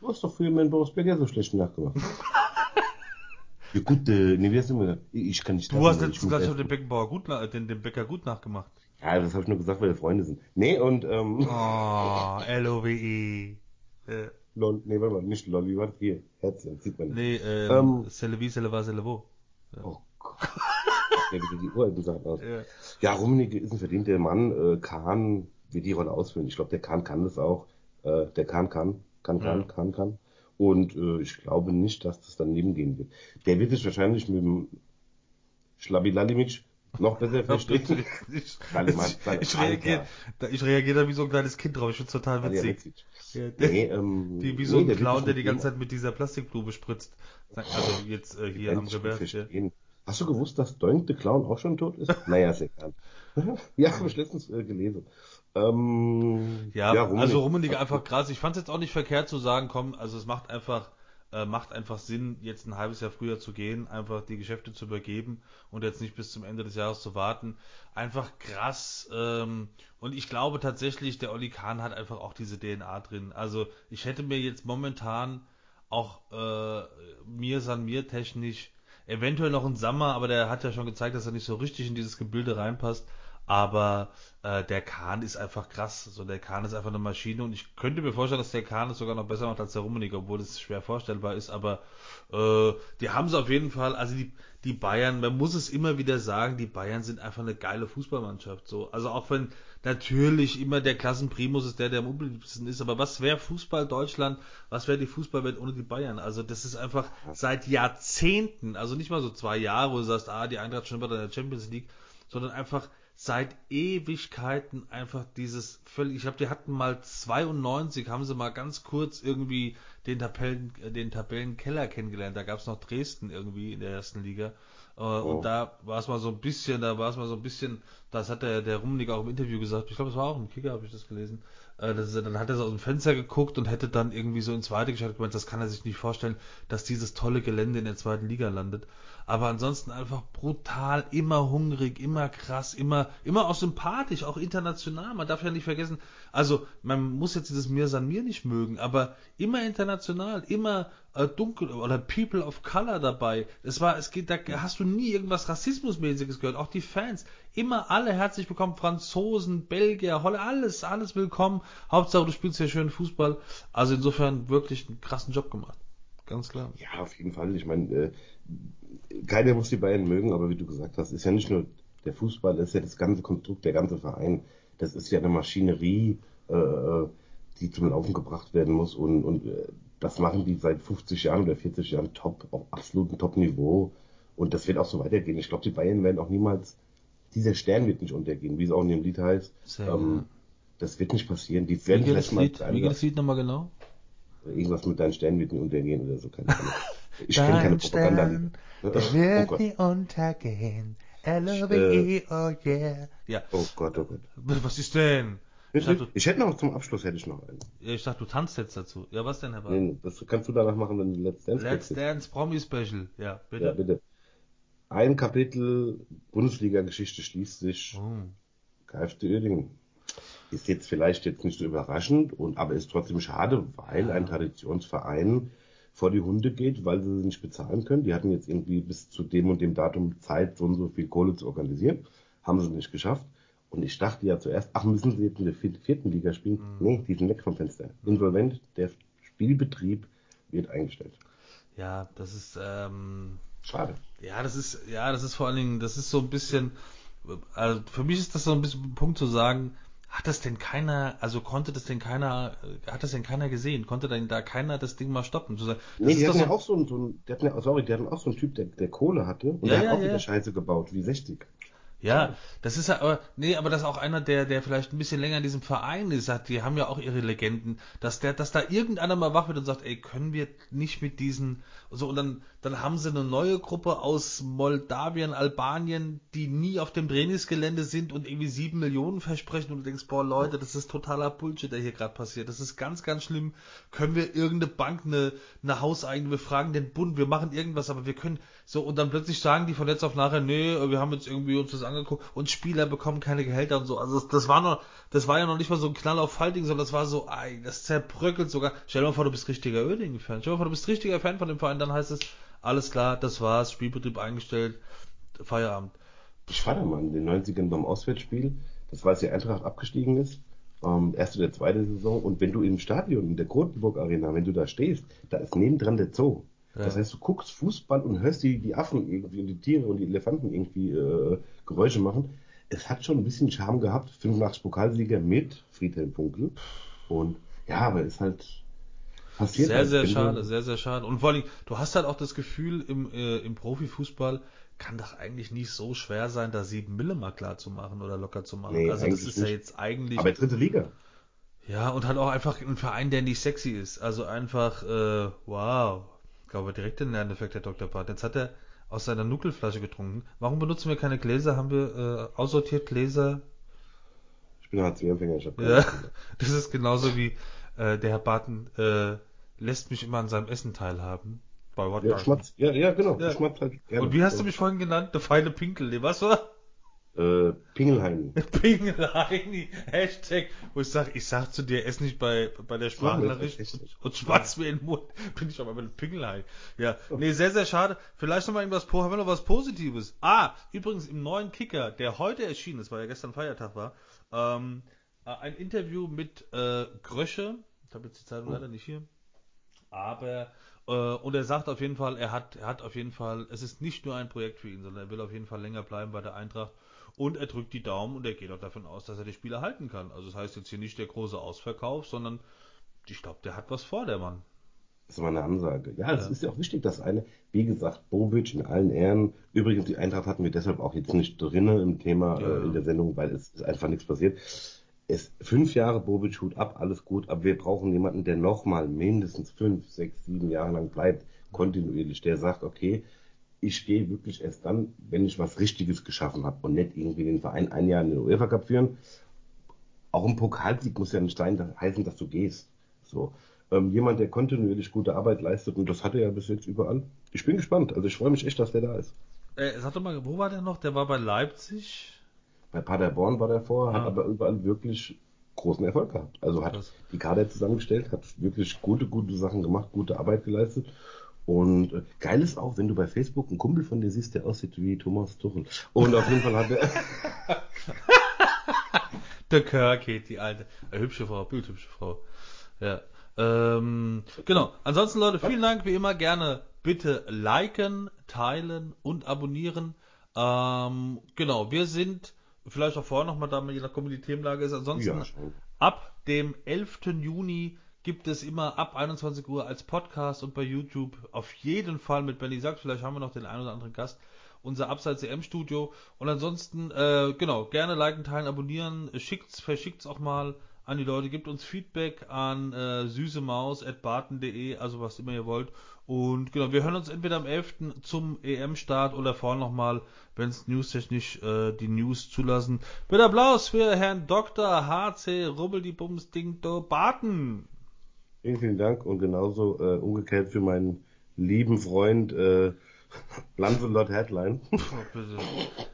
Du hast doch früher mit Boris Becker so schlecht nachgemacht. ja gut, äh, nee, wie du immer Ich kann nicht... Du hast letztens gleich den Beckenbauer gut, den, den Becker gut nachgemacht. Ja, das habe ich nur gesagt, weil wir Freunde sind. Nee, und, ähm... Oh, L-O-W-E. Äh. Lol, nee, warte mal, nicht Lol, wie war das hier? Herzchen, sieht man nicht. Nee, ähm, ähm Celevi, Celeva, Celevo. Ja. Oh Gott. ja, wieder die uralten Sachen aus. Ja, ja Rummenigge ist ein verdienter Mann. Äh, Kahn wird die Rolle ausfüllen. Ich glaube, der Kahn kann das auch. Äh, der Kahn kann, kann, kann, ja. kann, kann. Und äh, ich glaube nicht, dass das daneben gehen wird. Der wird sich wahrscheinlich mit dem Schlabilalimic noch besser verstehen. ich, ich, reagiere, ich reagiere da wie so ein kleines Kind drauf. Ich finde es total witzig. Ja, der, nee, ähm, die, wie so nee, ein Clown, der die ganze Zeit mit dieser Plastikblume spritzt. Also jetzt äh, hier am Revers. Ja. Hast du gewusst, dass Doink the Clown auch schon tot ist? naja, sehr gern. ja, habe ich letztens äh, gelesen. Ähm, ja, ja Rummenigge, also Rummenigge einfach krass. Ich fand es jetzt auch nicht verkehrt zu sagen, komm, also es macht einfach äh, macht einfach Sinn, jetzt ein halbes Jahr früher zu gehen, einfach die Geschäfte zu übergeben und jetzt nicht bis zum Ende des Jahres zu warten. Einfach krass. Ähm, und ich glaube tatsächlich, der Oli Kahn hat einfach auch diese DNA drin. Also ich hätte mir jetzt momentan auch äh, mir san mir technisch eventuell noch ein Sammer, aber der hat ja schon gezeigt, dass er nicht so richtig in dieses Gebilde reinpasst. Aber äh, der Kahn ist einfach krass. So, der Kahn ist einfach eine Maschine und ich könnte mir vorstellen, dass der Kahn es sogar noch besser macht als der Rummenigge, obwohl es schwer vorstellbar ist. Aber äh, die haben es auf jeden Fall. Also die, die Bayern, man muss es immer wieder sagen, die Bayern sind einfach eine geile Fußballmannschaft. So, also auch wenn natürlich immer der Klassenprimus ist der, der am unbeliebtesten ist. Aber was wäre Fußball Deutschland? Was wäre die Fußballwelt ohne die Bayern? Also das ist einfach seit Jahrzehnten, also nicht mal so zwei Jahre, wo du sagst, ah, die Eintracht schon bei der Champions League, sondern einfach seit Ewigkeiten einfach dieses völlig, ich glaube, die hatten mal 92, haben sie mal ganz kurz irgendwie den Tabellen, den Tabellenkeller kennengelernt. Da gab es noch Dresden irgendwie in der ersten Liga. Äh, oh. Und da war es mal so ein bisschen, da war es mal so ein bisschen, das hat der, der Rummenigge auch im Interview gesagt, ich glaube, das war auch im Kicker, habe ich das gelesen. Äh, ist, dann hat er so aus dem Fenster geguckt und hätte dann irgendwie so ins zweite geschaut gemeint, das kann er sich nicht vorstellen, dass dieses tolle Gelände in der zweiten Liga landet aber ansonsten einfach brutal, immer hungrig, immer krass, immer, immer auch sympathisch, auch international. Man darf ja nicht vergessen, also man muss jetzt dieses Mir San Mir nicht mögen, aber immer international, immer äh, dunkel oder People of Color dabei. Es war, es geht, da hast du nie irgendwas Rassismusmäßiges gehört. Auch die Fans, immer alle herzlich willkommen, Franzosen, Belgier, Holle, alles, alles willkommen. Hauptsache du spielst ja schön Fußball. Also insofern wirklich einen krassen Job gemacht. Ganz klar. Ja, auf jeden Fall. Ich meine, äh, keiner muss die Bayern mögen, aber wie du gesagt hast, ist ja nicht nur der Fußball, ist ja das ganze Konstrukt, der ganze Verein. Das ist ja eine Maschinerie, äh, die zum Laufen gebracht werden muss und, und äh, das machen die seit 50 Jahren oder 40 Jahren top, auf absolutem Top-Niveau und das wird auch so weitergehen. Ich glaube, die Bayern werden auch niemals, dieser Stern wird nicht untergehen, wie es auch in dem Lied heißt. Ähm, das wird nicht passieren. Die werden wie geht das Lied, wie geht das Lied nochmal genau? Irgendwas mit deinen Sternen wird nicht untergehen oder so, keine Ahnung. Ich kenne keine Propaganda. Stern, der wird oh nie untergehen. L-O-V-E, oh yeah. Ja. Oh Gott, oh Gott. Was ist denn? Ich, dachte, ich, hätte noch zum Abschluss hätte ich noch einen. Ich dachte, du tanzt jetzt dazu. Ja, was denn, Herr Bart? Nee, das kannst du danach machen, wenn du Let's Dance Let's Dance Promi Special. Ja, bitte. Ja, bitte. Ein Kapitel Bundesliga-Geschichte schließt sich. Oh. KFC Oerdingen. Ist jetzt vielleicht jetzt nicht so überraschend, und, aber ist trotzdem schade, weil ja. ein Traditionsverein vor die Hunde geht, weil sie sie nicht bezahlen können. Die hatten jetzt irgendwie bis zu dem und dem Datum Zeit, so und so viel Kohle zu organisieren. Haben sie nicht geschafft. Und ich dachte ja zuerst, ach, müssen sie jetzt in der vierten Liga spielen? Mhm. Nee, die sind weg vom Fenster. Insolvent, der Spielbetrieb wird eingestellt. Ja, das ist ähm, schade. Ja, das ist ja, das ist vor allen Dingen, das ist so ein bisschen, also für mich ist das so ein bisschen ein Punkt zu sagen, hat das denn keiner, also konnte das denn keiner, hat das denn keiner gesehen? Konnte denn da keiner das Ding mal stoppen? Das nee, die hatten ja auch so einen, so einen, die hatten sorry, die hatten auch so einen Typ, der, der Kohle hatte und Ja, der ja, hat auch ja. wieder Scheiße gebaut, wie 60. Ja, das ist ja, aber, nee, aber das ist auch einer, der, der vielleicht ein bisschen länger in diesem Verein ist, hat, die haben ja auch ihre Legenden, dass der, dass da irgendeiner mal wach wird und sagt, ey, können wir nicht mit diesen, so, und dann, dann haben sie eine neue Gruppe aus Moldawien, Albanien, die nie auf dem Trainingsgelände sind und irgendwie sieben Millionen versprechen und du denkst, boah, Leute, das ist totaler Bullshit, der hier gerade passiert. Das ist ganz, ganz schlimm. Können wir irgendeine Bank, eine, eine hauseigene, wir fragen den Bund, wir machen irgendwas, aber wir können, so, und dann plötzlich sagen die von jetzt auf nachher, nee, wir haben jetzt irgendwie uns das angeguckt und Spieler bekommen keine Gehälter und so. Also das, das war noch, das war ja noch nicht mal so ein Knall auf Falting, sondern das war so, ey, das zerbröckelt sogar. Stell dir mal vor, du bist richtiger Oerdingen-Fan. Stell dir mal vor, du bist richtiger Fan von dem Verein, dann heißt es, alles klar, das war's, Spielbetrieb eingestellt, Feierabend. Ich war da mal in den 90ern beim Auswärtsspiel, das war, als die Eintracht abgestiegen ist, ähm, erste oder zweite Saison, und wenn du im Stadion, in der Grotenburg Arena, wenn du da stehst, da ist nebendran der Zoo. Das Ja. heißt, du guckst Fußball und hörst die, die Affen irgendwie und die Tiere und die Elefanten irgendwie äh, Geräusche machen. Es hat schon ein bisschen Charme gehabt. 85 Pokalsieger mit Friedhelm Funkel. Und ja, aber ist halt passiert. Sehr, halt. sehr schade, sehr, sehr schade. Und vor allem, du hast halt auch das Gefühl, im, äh, im Profifußball kann doch eigentlich nicht so schwer sein, da sieben Mille mal klar zu machen oder locker zu machen. Nee, also das ist ja nicht. jetzt eigentlich. Aber dritte Liga. Ja, und halt auch einfach ein Verein, der nicht sexy ist. Also einfach, äh, wow. Ich glaube, direkt den Lerneffekt, der Dr. Part. Jetzt hat er aus seiner Nuckelflasche getrunken. Warum benutzen wir keine Gläser? Haben wir äh, aussortiert Gläser? Ich bin Hartz-IV-Empfänger. Ich hab keine Ja, das ist genauso wie äh, der Herr Barton äh, lässt mich immer an seinem Essen teilhaben. Bei What Ja, schmatz, ja, ja, genau. Ja. Schmatz halt gerne. Und wie hast du mich vorhin genannt? Der feine Pinkel. Was war? Äh, Pingelheim. Pingeleini. Hashtag. Wo ich sag, ich sag zu dir, ess nicht bei, bei der Sprachnachricht und, und schmatz mir in den Mund. Bin ich aber mit dem Pingelein. Ja. Nee, sehr, sehr schade. Vielleicht noch mal irgendwas, haben wir noch was Positives? Ah, übrigens im neuen Kicker, der heute erschienen ist, weil ja gestern Feiertag war, ähm, äh, ein Interview mit äh, Grösche. Ich habe jetzt die Zeitung leider nicht hier. Aber äh, und er sagt auf jeden Fall, er hat, er hat auf jeden Fall, es ist nicht nur ein Projekt für ihn, sondern er will auf jeden Fall länger bleiben bei der Eintracht und er drückt die Daumen und er geht auch davon aus, dass er die Spieler halten kann. Also das heißt jetzt hier nicht der große Ausverkauf, sondern ich glaube, der hat was vor, der Mann. Das ist mal eine Ansage. Ja, es Ja. ist ja auch wichtig, dass eine, wie gesagt, Bobic in allen Ehren. Übrigens, die Eintracht hatten wir deshalb auch jetzt nicht drinne im Thema Ja. äh, in der Sendung, weil es ist einfach nichts passiert. Es, fünf Jahre Bobic Hut ab, alles gut, aber wir brauchen jemanden, der nochmal mindestens fünf, sechs, sieben Jahre lang bleibt, kontinuierlich, der sagt, okay, ich gehe wirklich erst dann, wenn ich was Richtiges geschaffen habe und nicht irgendwie den Verein ein Jahr in den UEFA Cup führen. Auch ein Pokalsieg muss ja nicht sein, heißen, dass du gehst. So. Ähm, jemand, der kontinuierlich gute Arbeit leistet und das hat er ja bis jetzt überall. Ich bin gespannt. Also ich freue mich echt, dass der da ist. Äh, sag doch mal, wo war der noch? Der war bei Leipzig. Bei Paderborn war der vor, hat Ah. aber überall wirklich großen Erfolg gehabt. Also hat Krass. die Kader zusammengestellt, hat wirklich gute, gute Sachen gemacht, gute Arbeit geleistet. Und äh, geil ist auch, wenn du bei Facebook einen Kumpel von dir siehst, der aussieht wie Thomas Tuchel. Und auf jeden Fall hat er. Der Kirky, die alte. Eine hübsche Frau, bildhübsche Frau. Ja. Ähm, genau. Ansonsten, Leute, vielen Dank. Wie immer gerne bitte liken, teilen und abonnieren. Ähm, genau, wir sind vielleicht auch vorher nochmal da, je nachdem, wie die Themenlage ist. Ansonsten Ja, ab dem 11. Juni gibt es immer ab 21 Uhr als Podcast und bei YouTube auf jeden Fall mit Benny Sachs. Vielleicht haben wir noch den einen oder anderen Gast. Unser Abseits EM Studio. Und ansonsten, äh, genau, gerne liken, teilen, abonnieren. Schickt's, verschickt's auch mal an die Leute. Gebt uns Feedback an äh, süßemaus.barten.de, also was immer ihr wollt. Und genau, wir hören uns entweder am 11. zum EM-Start oder vorher nochmal, wenn es newstechnisch äh, die News zulassen. Bitte Applaus für Herrn Dr. HC Rubbel die Bums Ding Do. Vielen, vielen Dank und genauso äh, umgekehrt für meinen lieben Freund äh, Lancelot Headline. Oh, bitte.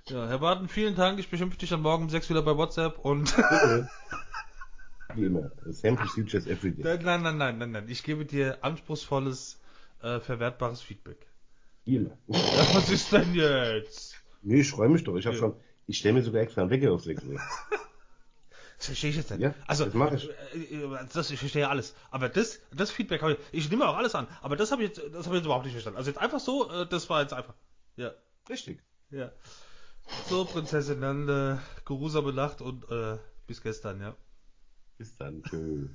Ja, Herr Barten, vielen Dank. Ich beschimpfe dich dann morgen um 6 wieder bei WhatsApp und. Wie immer. Same procedures every day. nein, nein, nein, nein, nein. Ich gebe dir anspruchsvolles, äh, verwertbares Feedback. Wie immer. Ja, was ist denn jetzt? Nee, ich freue mich doch. Ich habe Ja. schon, ich stelle mir sogar extra einen Wecker auf 6 Uhr. Das verstehe ich jetzt nicht. Ja, also, das mache ich. äh, äh, Das, ich verstehe alles. Aber das, das Feedback habe ich, ich nehme auch alles an. Aber das habe ich jetzt, das habe ich jetzt überhaupt nicht verstanden. Also jetzt einfach so, äh, das war jetzt einfach. Ja, Richtig. ja. So, Prinzessin, dann äh, geruhsame Nacht und äh, Bis gestern, ja. Bis dann. Tschö.